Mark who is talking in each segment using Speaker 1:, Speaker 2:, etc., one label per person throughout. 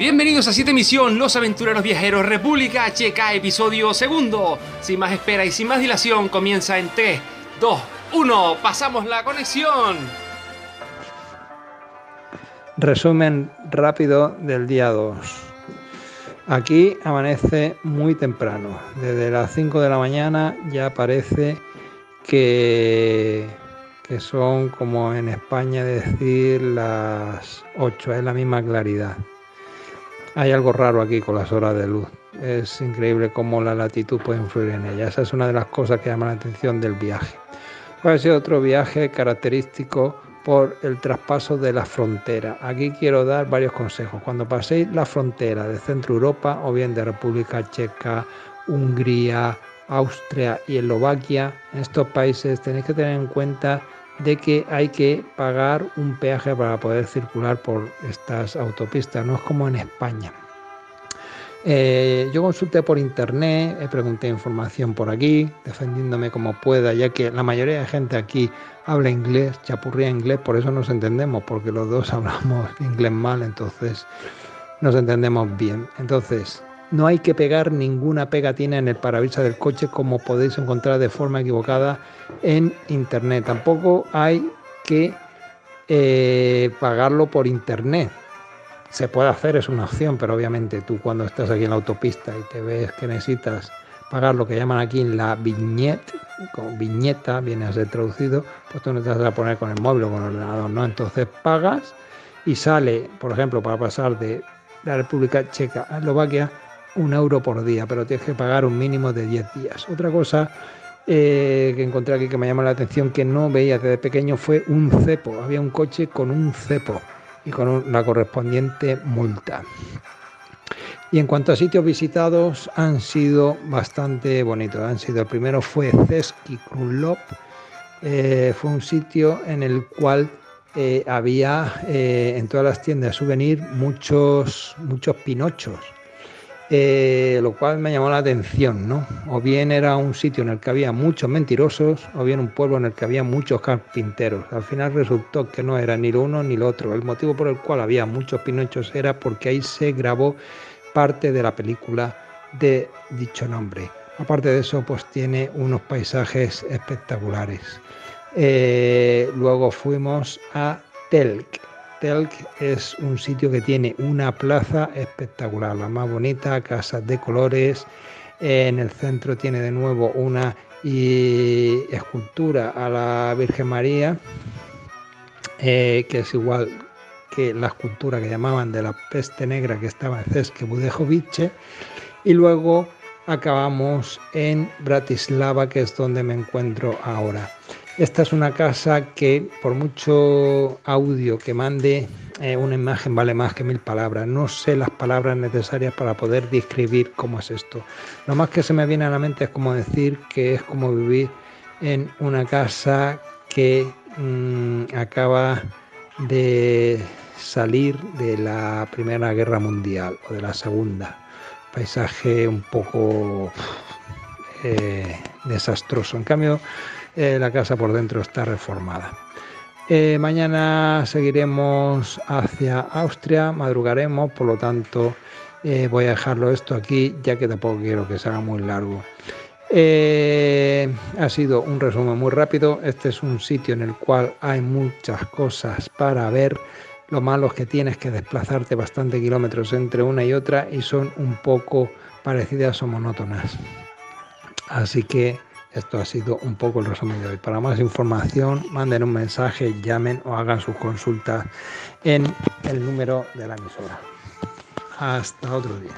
Speaker 1: Bienvenidos a 7 Misión, Los Aventureros Viajeros, República Checa, episodio segundo. Sin más espera y sin más dilación, comienza en 3, 2, 1. Pasamos la conexión.
Speaker 2: Resumen rápido del día 2. Aquí amanece muy temprano. Desde las 5 de la mañana ya parece que, que son como en España decir las 8, es la misma claridad. Hay algo raro aquí con las horas de luz. Es increíble cómo la latitud puede influir en ella. Esa es una de las cosas que llama la atención del viaje. Puede ser otro viaje característico por el traspaso de la frontera. Aquí quiero dar varios consejos. Cuando paséis la frontera de Centro Europa o bien de República Checa, Hungría, Austria y Eslovaquia, en estos países tenéis que tener en cuenta de que hay que pagar un peaje para poder circular por estas autopistas, no es como en España. Eh, yo consulté por internet, he pregunté información por aquí, defendiéndome como pueda, ya que la mayoría de gente aquí habla inglés, chapurría inglés, por eso nos entendemos, porque los dos hablamos inglés mal, entonces nos entendemos bien. Entonces, no hay que pegar ninguna pegatina en el parabrisas del coche como podéis encontrar de forma equivocada en internet. Tampoco hay que eh, pagarlo por internet. Se puede hacer, es una opción, pero obviamente tú cuando estás aquí en la autopista y te ves que necesitas pagar lo que llaman aquí la viñeta, con viñeta viene a ser traducido, pues tú no te vas a poner con el móvil o con el ordenador, ¿no? Entonces pagas y sale, por ejemplo, para pasar de la República Checa a Eslovaquia, un euro por día, pero tienes que pagar un mínimo de 10 días. Otra cosa eh, que encontré aquí que me llama la atención que no veía desde pequeño fue un cepo. Había un coche con un cepo y con la correspondiente multa. Y en cuanto a sitios visitados, han sido bastante bonitos. Han sido, el primero fue Ceski Krumlov. Eh, fue un sitio en el cual eh, había en todas las tiendas de souvenir muchos, muchos pinochos eh, lo cual me llamó la atención, ¿no? O bien era un sitio en el que había muchos mentirosos, o bien un pueblo en el que había muchos carpinteros. Al final resultó que no era ni lo uno ni lo otro. El motivo por el cual había muchos pinochos era porque ahí se grabó parte de la película de dicho nombre. Aparte de eso, pues tiene unos paisajes espectaculares. Eh, luego fuimos a Telk Telk es un sitio que tiene una plaza espectacular, la más bonita, casas de colores. En el centro tiene de nuevo una escultura a la Virgen María, eh, que es igual que la escultura que llamaban de la peste negra que estaba en Ceske Budejovice. Y luego acabamos en Bratislava, que es donde me encuentro ahora. Esta es una casa que por mucho audio que mande, eh, una imagen vale más que mil palabras. No sé las palabras necesarias para poder describir cómo es esto. Lo más que se me viene a la mente es como decir que es como vivir en una casa que mm, acaba de salir de la Primera Guerra Mundial o de la Segunda. Paisaje un poco eh, desastroso. En cambio, eh, la casa por dentro está reformada. Eh, mañana seguiremos hacia Austria, madrugaremos, por lo tanto eh, voy a dejarlo esto aquí, ya que tampoco quiero que se haga muy largo. ha sido un resumen muy rápido. Este es un sitio en el cual hay muchas cosas para ver. Lo malo es que tienes que desplazarte bastante kilómetros entre una y otra y son un poco parecidas o monótonas. Así que esto ha sido un poco el resumen de hoy. Para más información, manden un mensaje, llamen o hagan sus consultas en el número de la emisora. Hasta otro día.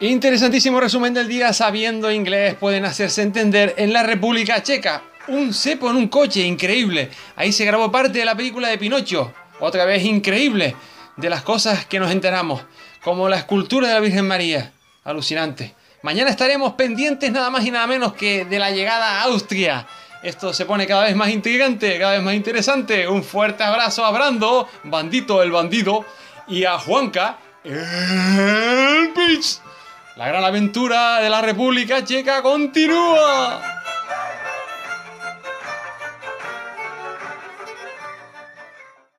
Speaker 1: Interesantísimo resumen del día. Sabiendo inglés pueden hacerse entender en la República Checa. Un cepo en un coche, increíble. Ahí se grabó parte de la película de Pinocho. Otra vez increíble. De las cosas que nos enteramos. Como la escultura de la Virgen María. Alucinante. Mañana estaremos pendientes nada más y nada menos que de la llegada a Austria. Esto se pone cada vez más intrigante, cada vez más interesante. Un fuerte abrazo a Brando, Bandito el bandido, y a Juanca, el Beach. La gran aventura de la República Checa continúa.